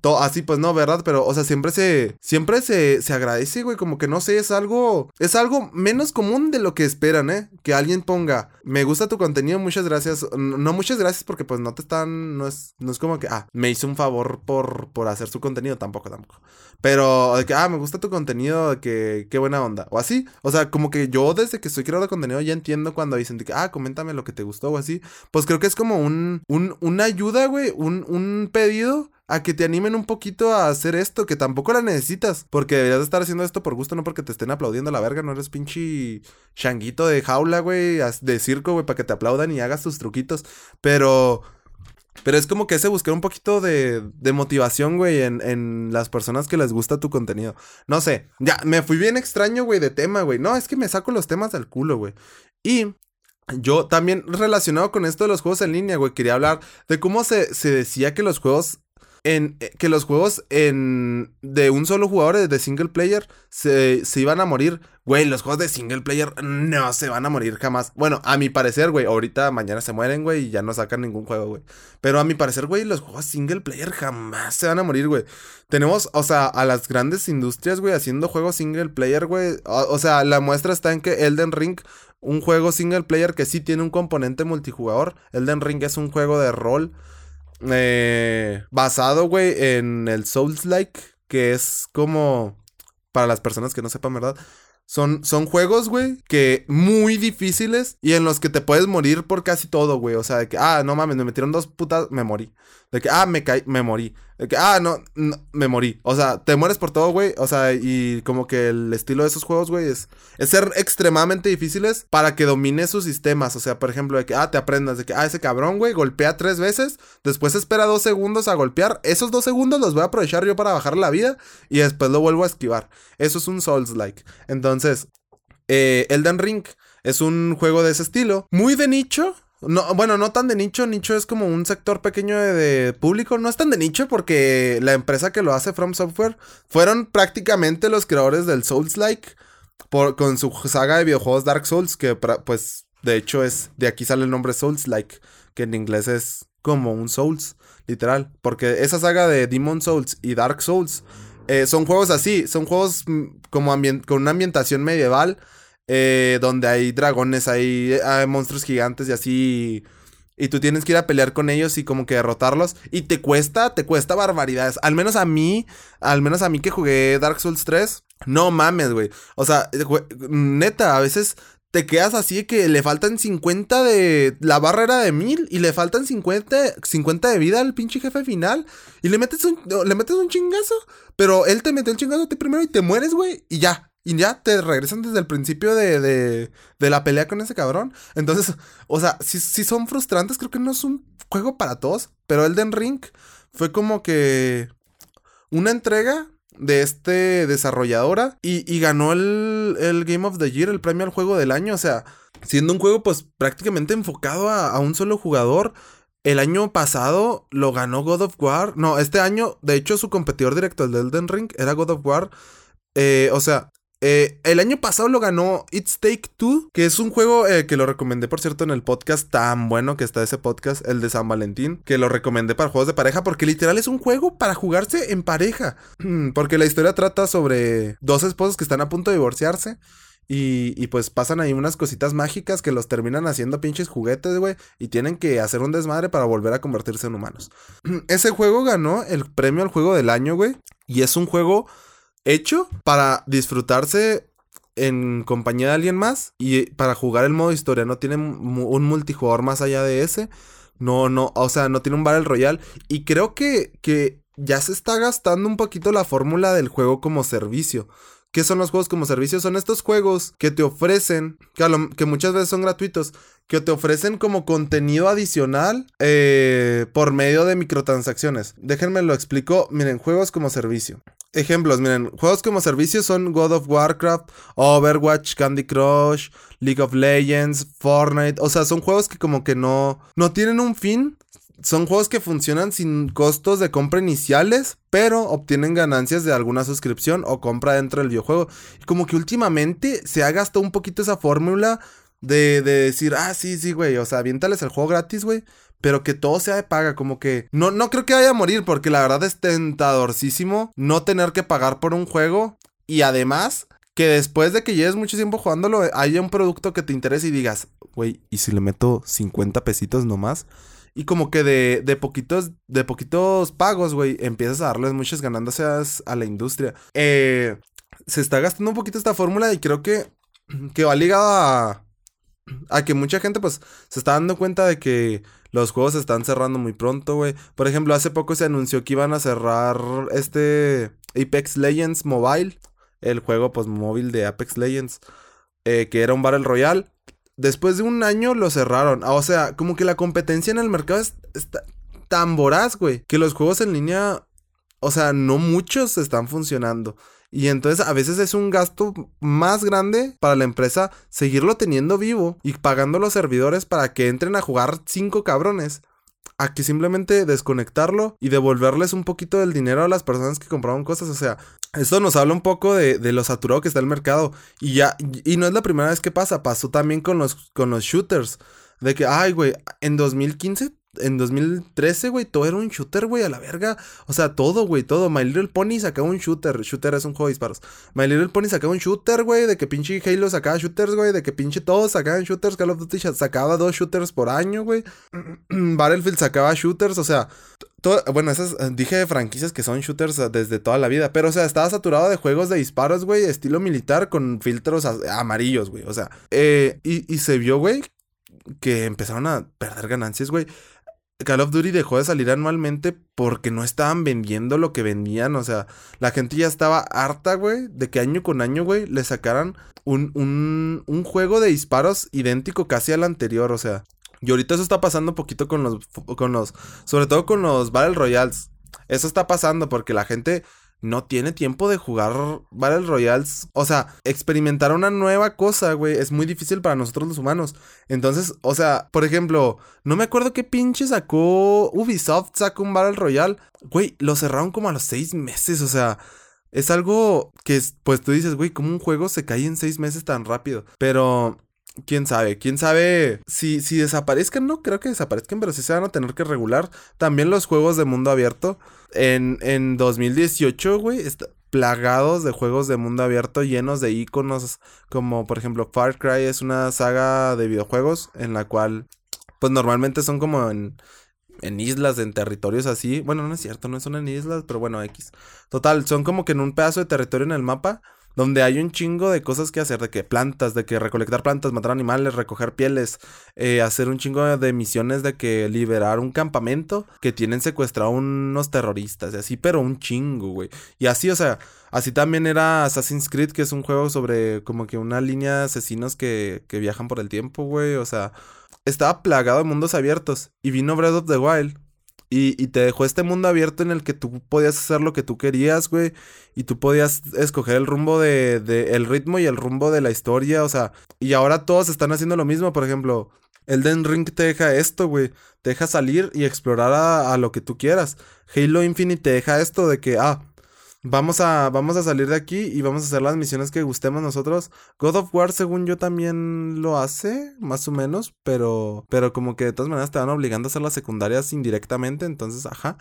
[SPEAKER 1] todo así, pues no, ¿verdad? Pero, o sea, siempre se, siempre se, se agradece, güey, como que no sé, es algo, es algo menos común de lo que esperan, ¿eh? Que alguien ponga, me gusta tu contenido, muchas gracias. No, muchas gracias porque pues no te están, no es, no es como que, ah, me hizo un favor por, por hacer su contenido, tampoco, tampoco. Pero de que, ah, me gusta tu contenido, que, qué buena onda. O así, o sea, como que yo desde que estoy creando contenido ya entiendo cuando dicen de que, ah, coméntame lo que te gustó o así. Pues creo que es como un, un una ayuda, güey, un, un pedido a que te animen un poquito a hacer esto, que tampoco la necesitas, porque deberías estar haciendo esto por gusto, no porque te estén aplaudiendo a la verga, no eres pinche changuito de jaula, güey, de circo, güey, para que te aplaudan y hagas tus truquitos, pero... Pero es como que ese buscar un poquito de, de motivación, güey, en, en, las personas que les gusta tu contenido. No sé, ya, me fui bien extraño, güey, de tema, güey. No, es que me saco los temas del culo, güey. Y yo también relacionado con esto de los juegos en línea, güey, quería hablar de cómo se, se decía que los juegos en eh, que los juegos de un solo jugador de single player se, se, iban a morir. Güey, los juegos de single player no se van a morir jamás. Bueno, a mi parecer, güey, ahorita mañana se mueren, güey, y ya no sacan ningún juego, güey. Pero a mi parecer, güey, los juegos single player jamás se van a morir, güey. Tenemos, o sea, a las grandes industrias, güey, haciendo juegos single player, güey. O sea, la muestra está en que Elden Ring un juego single player que sí tiene un componente multijugador. Elden Ring es un juego de rol eh, basado, güey, en el Souls-like, que es como, para las personas que no sepan, ¿verdad? Son, son juegos, güey, que muy difíciles y en los que te puedes morir por casi todo, güey. O sea, de que, ah, no mames, me metieron dos putas, me morí. De que, ah, me caí, me morí. Que, ah, no, me morí. O sea, te mueres por todo, güey. O sea, y como que el estilo de esos juegos, güey, es, ser extremadamente difíciles para que domines sus sistemas. O sea, por ejemplo, de que, ah, te aprendas de que, ah, ese cabrón, güey, golpea tres veces. Después espera dos segundos a golpear. Esos dos segundos los voy a aprovechar yo para bajar la vida. Y después lo vuelvo a esquivar. Eso es un Souls-like. Entonces, eh, Elden Ring es un juego de ese estilo. Muy de nicho no, bueno, no tan de nicho. Nicho es como un sector pequeño de, público. No es tan de nicho porque la empresa que lo hace, From Software, fueron prácticamente los creadores del Souls-like. Con su saga de videojuegos Dark Souls, que pues de hecho es. De aquí sale el nombre Souls-like, que en inglés es como un Souls, literal. Porque esa saga de Demon Souls y Dark Souls eh, son juegos así. Son juegos mm, como con una ambientación medieval eh, donde hay dragones, hay, monstruos gigantes y así. Y tú tienes que ir a pelear con ellos y como que derrotarlos. Y te cuesta, te cuesta barbaridades. Al menos a mí, al menos a mí que jugué Dark Souls 3. No mames, güey. O sea, neta, a veces te quedas así que le faltan 50 de... La barrera de 1000 y le faltan 50, 50 de vida al pinche jefe final. Y le metes un, le metes un chingazo. Pero él te mete el chingazo a ti primero y te mueres, güey. Y ya. Y ya te regresan desde el principio de, de, de la pelea con ese cabrón. Entonces, o sea, si, si son frustrantes, creo que no es un juego para todos. Pero Elden Ring fue como que una entrega de este desarrolladora y, ganó el, el, Game of the Year, el premio al juego del año. O sea, siendo un juego pues prácticamente enfocado a, a, un solo jugador. El año pasado lo ganó God of War. No, este año, de hecho, su competidor directo, el de Elden Ring, era God of War. Eh, o sea, Eh, el año pasado lo ganó It's Take Two, que es un juego eh, que lo recomendé, por cierto, en el podcast tan bueno que está ese podcast, el de San Valentín, que lo recomendé para juegos de pareja, porque literal es un juego para jugarse en pareja. porque la historia trata sobre dos esposos que están a punto de divorciarse. Y, y, pues pasan ahí unas cositas mágicas que los terminan haciendo pinches juguetes, güey. Y tienen que hacer un desmadre para volver a convertirse en humanos. Ese juego ganó el premio al juego del año, güey. Y es un juego hecho para disfrutarse en compañía de alguien más y para jugar el modo historia. No tiene un multijugador más allá de ese. No, no, o sea, no tiene un Battle Royale. Y creo que, que ya se está gastando un poquito la fórmula del juego como servicio. ¿Qué son los juegos como servicio? Son estos juegos que te ofrecen, que, que muchas veces son gratuitos, que te ofrecen como contenido adicional eh, por medio de microtransacciones. Déjenme lo explico. Miren, juegos como servicio. Ejemplos, miren, juegos como servicio son God of Warcraft, Overwatch, Candy Crush, League of Legends, Fortnite. O sea, son juegos que como que no, no tienen un fin, son juegos que funcionan sin costos de compra iniciales, pero obtienen ganancias de alguna suscripción o compra dentro del videojuego. Y como que últimamente se ha gastado un poquito esa fórmula de, decir, ah, sí, sí, güey, o sea, aviéntales el juego gratis, güey. Pero que todo sea de paga, como que no, no creo que vaya a morir, porque la verdad es tentadorcísimo no tener que pagar por un juego. Y además, que después de que lleves mucho tiempo jugándolo, haya un producto que te interese y digas, güey, ¿y si le meto 50 pesitos nomás? Y como que de, de poquitos, de poquitos pagos, güey, empiezas a darles muchas ganancias a la industria. Eh, se está gastando un poquito esta fórmula y creo que, que va ligado a, a que mucha gente pues se está dando cuenta de que los juegos se están cerrando muy pronto, güey. Por ejemplo, hace poco se anunció que iban a cerrar este Apex Legends Mobile, el juego pues móvil de Apex Legends, eh, que era un Battle Royale después de un año lo cerraron. O sea, como que la competencia en el mercado es, está tan voraz, güey, que los juegos en línea, o sea, no muchos están funcionando. Y entonces a veces es un gasto más grande para la empresa seguirlo teniendo vivo y pagando los servidores para que entren a jugar cinco cabrones a que simplemente desconectarlo y devolverles un poquito del dinero a las personas que compraron cosas. O sea, esto nos habla un poco de, de, lo saturado que está el mercado. Y ya, y no es la primera vez que pasa, pasó también con los, con los shooters. De que, ay, güey, en 2015 en 2013, güey, todo era un shooter, güey, a la verga. O sea, todo, güey, todo. My Little Pony sacaba un shooter. Shooter es un juego de disparos. My Little Pony sacaba un shooter, güey. De que pinche Halo sacaba shooters, güey. De que pinche todos sacaban shooters. Call of Duty sacaba dos shooters por año, güey. Battlefield sacaba shooters. O sea, bueno, esas eh, dije franquicias que son shooters eh, desde toda la vida. Pero, o sea, estaba saturado de juegos de disparos, güey, estilo militar con filtros amarillos, güey. O sea, eh, y se vio, güey, que empezaron a perder ganancias, güey. Call of Duty dejó de salir anualmente porque no estaban vendiendo lo que vendían. O sea, la gente ya estaba harta, güey, de que año con año, güey, le sacaran un, un, un juego de disparos idéntico casi al anterior. O sea, y ahorita eso está pasando un poquito con los, con los, sobre todo con los Battle Royales. Eso está pasando porque la gente no tiene tiempo de jugar Battle Royales. O sea, experimentar una nueva cosa, güey, es muy difícil para nosotros los humanos. Entonces, o sea, por ejemplo, no me acuerdo qué pinche sacó Ubisoft, sacó un Battle Royale. Güey, lo cerraron como a los seis meses, o sea... Es algo que, pues tú dices, güey, ¿cómo un juego se cae en seis meses tan rápido? Pero quién sabe, quién sabe si, si desaparezcan, no creo que desaparezcan, pero sí se van a tener que regular. También los juegos de mundo abierto. En, en 2018, güey, plagados de juegos de mundo abierto llenos de iconos como por ejemplo Far Cry es una saga de videojuegos en la cual pues normalmente son como en, en islas, en territorios así. Bueno, no es cierto, no son en islas, pero bueno, X. Total, son como que en un pedazo de territorio en el mapa donde hay un chingo de cosas que hacer, de que plantas, de que recolectar plantas, matar animales, recoger pieles, eh, hacer un chingo de misiones de que liberar un campamento que tienen secuestrado unos terroristas, y así, pero un chingo, güey. Y así, o sea, así también era Assassin's Creed, que es un juego sobre como que una línea de asesinos que, que viajan por el tiempo, güey, o sea, estaba plagado de mundos abiertos. Y vino Breath of the Wild y, te dejó este mundo abierto en el que tú podías hacer lo que tú querías, güey. Y tú podías escoger el rumbo de, el ritmo y el rumbo de la historia. O sea, y ahora todos están haciendo lo mismo. Por ejemplo, Elden Ring te deja esto, güey. Te deja salir y explorar a, a, lo que tú quieras. Halo Infinite te deja esto de que, ah, Vamos a, vamos a salir de aquí y vamos a hacer las misiones que gustemos nosotros. God of War, según yo, también lo hace, más o menos, pero, pero como que de todas maneras te van obligando a hacer las secundarias indirectamente, entonces, ajá.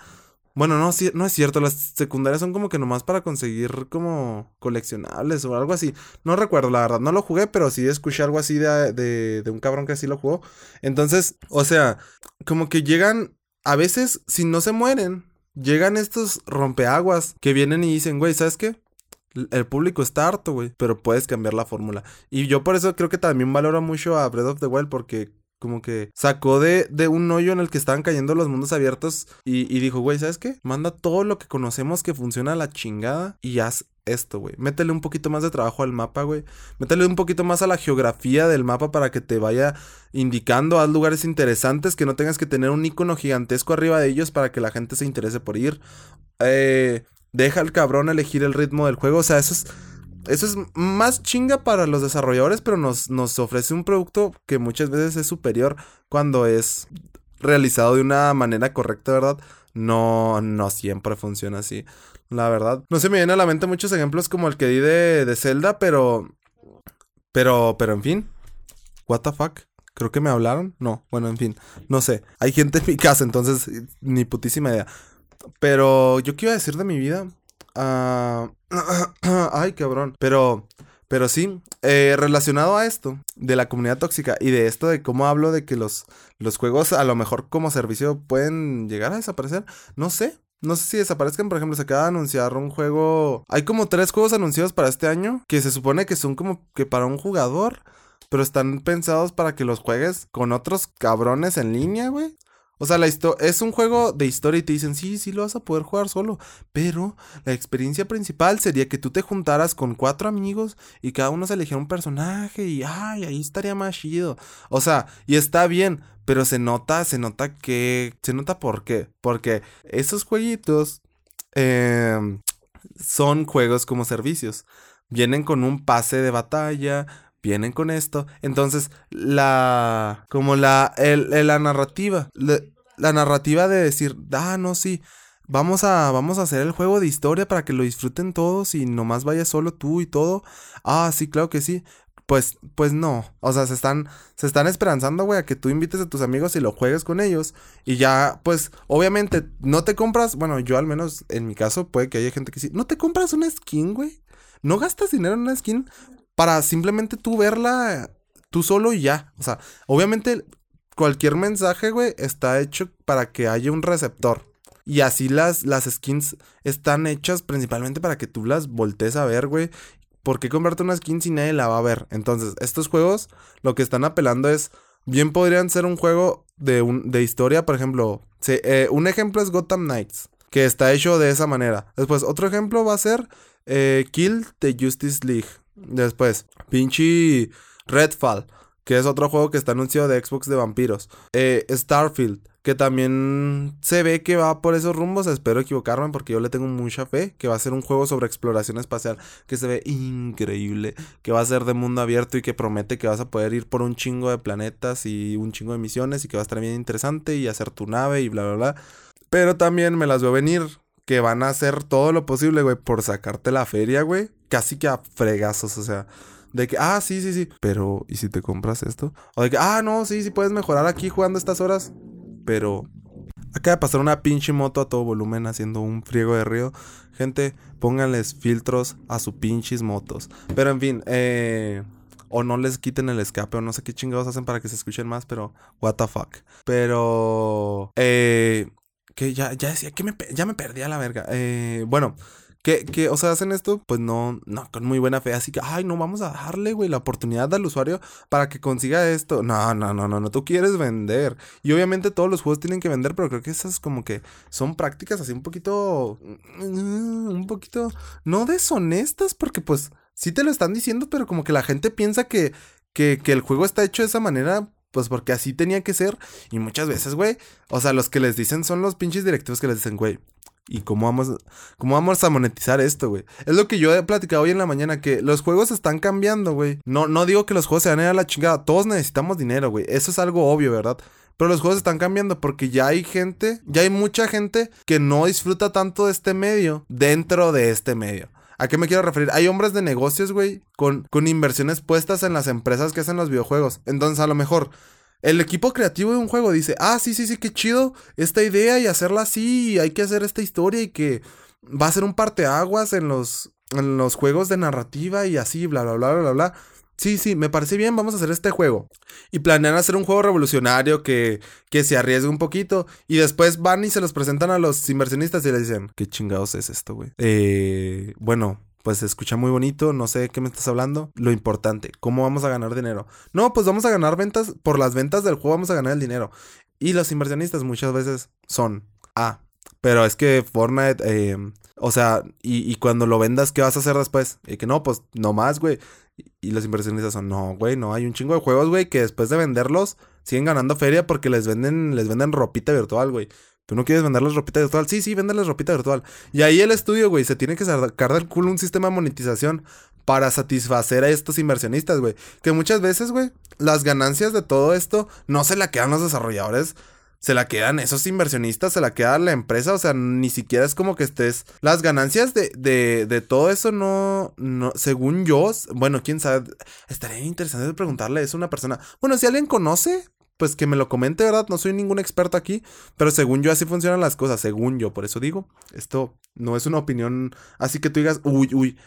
[SPEAKER 1] Bueno, no, no es cierto, las secundarias son como que nomás para conseguir como coleccionables o algo así. No recuerdo, la verdad, no lo jugué, pero sí escuché algo así de, de, de un cabrón que así lo jugó. Entonces, o sea, como que llegan, a veces, si no se mueren, llegan estos rompeaguas que vienen y dicen, güey, ¿sabes qué? El público está harto, güey, pero puedes cambiar la fórmula. Y yo por eso creo que también valoro mucho a Breath of the Wild porque como que sacó de, de, un hoyo en el que estaban cayendo los mundos abiertos y, y dijo, güey, ¿sabes qué? Manda todo lo que conocemos que funciona a la chingada y haz esto, güey. Métele un poquito más de trabajo al mapa, güey. Métele un poquito más a la geografía del mapa para que te vaya indicando a lugares interesantes que no tengas que tener un icono gigantesco arriba de ellos para que la gente se interese por ir. Eh, deja al cabrón elegir el ritmo del juego. O sea, eso es, eso es más chinga para los desarrolladores, pero nos, nos ofrece un producto que muchas veces es superior cuando es realizado de una manera correcta, ¿verdad? No, no siempre funciona así la verdad. No se me viene a la mente muchos ejemplos como el que di de, de Zelda, pero. Pero, pero en fin. ¿What the fuck? Creo que me hablaron. No, bueno, en fin. No sé. Hay gente en mi casa, entonces ni putísima idea. Pero, ¿yo qué iba a decir de mi vida? Uh... Ay, cabrón. Pero, pero sí, eh, relacionado a esto, de la comunidad tóxica y de esto de cómo hablo de que los, los juegos a lo mejor como servicio pueden llegar a desaparecer, no sé. No sé si desaparezcan, por ejemplo, se acaba de anunciar un juego. Hay como tres juegos anunciados para este año que se supone que son como que para un jugador, pero están pensados para que los juegues con otros cabrones en línea, güey. O sea, la es un juego de historia y te dicen, sí, sí lo vas a poder jugar solo. Pero la experiencia principal sería que tú te juntaras con cuatro amigos y cada uno se eligiera un personaje y, ay, ahí estaría más chido. O sea, y está bien, pero se nota, se nota que, se nota por qué. Porque esos jueguitos em, son juegos como servicios. Vienen con un pase de batalla, vienen con esto. Entonces, la. Como la. la narrativa. La, narrativa de decir, ah, no, sí. Vamos a, vamos a hacer el juego de historia para que lo disfruten todos y nomás vayas solo tú y todo. Ah, sí, claro que sí. Pues, pues no. O sea, se están, se están esperanzando, güey, a que tú invites a tus amigos y lo juegues con ellos. Y ya, pues, obviamente, no te compras. Bueno, yo al menos en mi caso, puede que haya gente que sí. No te compras una skin, güey. No gastas dinero en una skin para simplemente tú verla tú solo y ya. O sea, obviamente cualquier mensaje, güey, está hecho para que haya un receptor. Y así las, las skins están hechas principalmente para que tú las voltees a ver, güey. ¿Por qué comprarte una skin si nadie la va a ver? Entonces, estos juegos lo que están apelando es, bien podrían ser un juego de, un, de historia, por ejemplo. Eh, un ejemplo es Gotham Knights, que está hecho de esa manera. Después, otro ejemplo va a ser eh, Kill the Justice League. Después, pinche Redfall, que es otro juego que está anunciado de Xbox de vampiros. Eh, Starfield, que también se ve que va por esos rumbos. Espero equivocarme porque yo le tengo mucha fe. Que va a ser un juego sobre exploración espacial que se ve increíble. Que va a ser de mundo abierto y que promete que vas a poder ir por un chingo de planetas y un chingo de misiones y que va a estar bien interesante y hacer tu nave y bla, bla, bla. Pero también me las veo venir que van a hacer todo lo posible, güey, por sacarte la feria, güey. Casi que a fregazos, o sea. De que, ah, sí, sí, sí. Pero, ¿y si te compras esto? O de que, ah, no, sí, sí puedes mejorar aquí jugando estas horas. Pero, acaba de pasar una pinche moto a todo volumen haciendo un friego de río. Gente, pónganles filtros a sus pinches motos. Pero, en fin, eh o no les quiten el escape o no sé qué chingados hacen para que se escuchen más, pero what the fuck. Pero eh que ya, ya decía que ya me perdí a la verga. Eh, bueno, que, o sea, hacen esto, pues no, no, con muy buena fe. Así que, ay, no, vamos a darle, güey, la oportunidad al usuario para que consiga esto. No, no, no, no, no, tú quieres vender. Y obviamente todos los juegos tienen que vender, pero creo que esas como que son prácticas así un poquito, mm, un poquito, no deshonestas, porque pues sí te lo están diciendo, pero como que la gente piensa que, que, que el juego está hecho de esa manera pues porque así tenía que ser. Y muchas veces, güey, o sea, los que les dicen son los pinches directivos que les dicen, güey, ¿y cómo vamos, cómo vamos a monetizar esto, güey? Es lo que yo he platicado hoy en la mañana, que los juegos están cambiando, güey. No, no digo que los juegos se van a ir a la chingada, todos necesitamos dinero, güey. Eso es algo obvio, ¿verdad? Pero los juegos están cambiando porque ya hay gente, ya hay mucha gente que no disfruta tanto de este medio dentro de este medio. ¿A qué me quiero referir? Hay hombres de negocios, güey, con, con inversiones puestas en las empresas que hacen los videojuegos. Entonces, a lo mejor, el equipo creativo de un juego dice, ah, sí, sí, sí, qué chido esta idea y hacerla así, y hay que hacer esta historia y que va a ser un parteaguas en los, en los juegos de narrativa y así, bla, bla, bla, bla, bla. Sí, sí, me parece bien, vamos a hacer este juego. Y planean hacer un juego revolucionario que, que se arriesgue un poquito. Y después van y se los presentan a los inversionistas y les dicen, ¿qué chingados es esto, güey? Eh, bueno, pues se escucha muy bonito, no sé qué me estás hablando. Lo importante, ¿cómo vamos a ganar dinero? No, pues vamos a ganar ventas, por las ventas del juego vamos a ganar el dinero. Y los inversionistas muchas veces son, ah, pero es que Fortnite, eh, o sea, y, y, cuando lo vendas, ¿qué vas a hacer después? Y que no, pues no más, güey. Y los inversionistas son, no, güey, no, hay un chingo de juegos, güey, que después de venderlos siguen ganando feria porque les venden, les venden ropita virtual, güey. ¿Tú no quieres venderles ropita virtual? Sí, sí, venderles ropita virtual. Y ahí el estudio, güey, se tiene que sacar del culo un sistema de monetización para satisfacer a estos inversionistas, güey. Que muchas veces, güey, las ganancias de todo esto no se la quedan los desarrolladores, se la quedan esos inversionistas, se la queda la empresa, o sea, ni siquiera es como que estés... Las ganancias de, de, de todo eso no, no, según yo, bueno, quién sabe, estaría interesante preguntarle eso a una persona. Bueno, si alguien conoce, pues que me lo comente, ¿verdad? No soy ningún experto aquí, pero según yo así funcionan las cosas, según yo, por eso digo, esto no es una opinión, así que tú digas, uy, uy,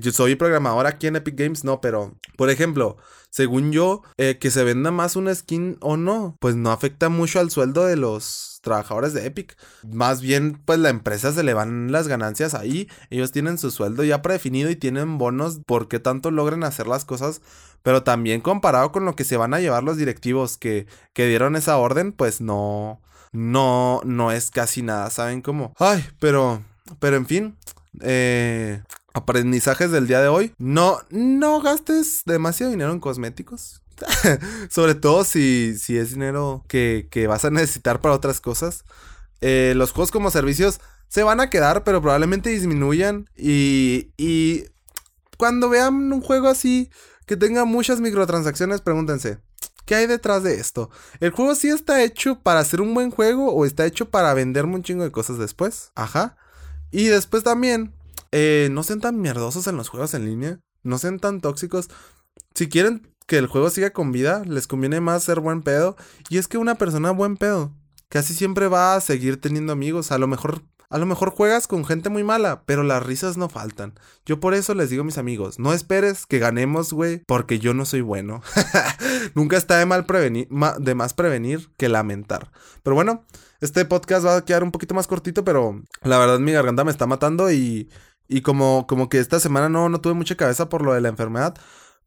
[SPEAKER 1] yo soy programador aquí en Epic Games, no, pero, por ejemplo, según yo, eh, que se venda más una skin o no, pues no afecta mucho al sueldo de los trabajadores de Epic. Más bien, pues la empresa se le van las ganancias ahí. Ellos tienen su sueldo ya predefinido y tienen bonos porque tanto logren hacer las cosas. Pero también comparado con lo que se van a llevar los directivos que, que dieron esa orden, pues no, no, no es casi nada. ¿Saben cómo? Ay, pero, pero en fin. Eh, aprendizajes del día de hoy. No, no gastes demasiado dinero en cosméticos. Sobre todo si, si es dinero que, que, vas a necesitar para otras cosas. Eh, los juegos como servicios se van a quedar, pero probablemente disminuyan. Y, y cuando vean un juego así que tenga muchas microtransacciones, pregúntense. ¿Qué hay detrás de esto? ¿El juego sí está hecho para hacer un buen juego o está hecho para venderme un chingo de cosas después? Ajá. Y después también, eh, no sean tan mierdosos en los juegos en línea. No sean tan tóxicos. Si quieren que el juego siga con vida, les conviene más ser buen pedo. Y es que una persona buen pedo casi siempre va a seguir teniendo amigos. A lo mejor, a lo mejor juegas con gente muy mala, pero las risas no faltan. Yo por eso les digo a mis amigos, no esperes que ganemos, güey, porque yo no soy bueno. Nunca está de mal prevenir, de más prevenir que lamentar. Pero bueno, este podcast va a quedar un poquito más cortito, pero la verdad mi garganta me está matando y y como, como que esta semana no, no tuve mucha cabeza por lo de la enfermedad.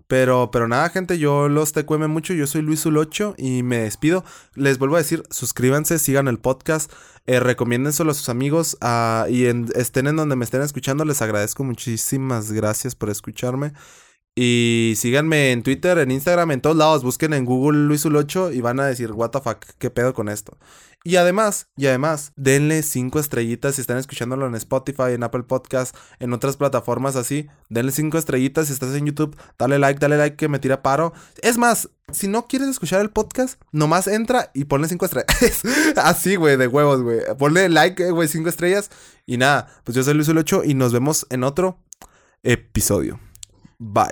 [SPEAKER 1] Pero, pero nada, gente, yo los te cueme mucho. Yo soy Luis Ulocho y me despido. Les vuelvo a decir, suscríbanse, sigan el podcast, eh, recomiéndenselo a sus amigos uh, y estén en donde me estén escuchando. Les agradezco muchísimas gracias por escucharme. Y síganme en Twitter, en Instagram, en todos lados. Busquen en Google Luis Ulocho y van a decir, what the fuck, qué pedo con esto. Y además, y además, denle cinco estrellitas si están escuchándolo en Spotify, en Apple Podcast, en otras plataformas así. Denle cinco estrellitas si estás en YouTube. Dale like, dale like que me tira paro. Es más, si no quieres escuchar el podcast, nomás entra y ponle cinco estrellas. así, güey, de huevos, güey. Ponle like, eh, güey, cinco estrellas. Y nada, pues yo soy Luis 8 y nos vemos en otro episodio. Bye.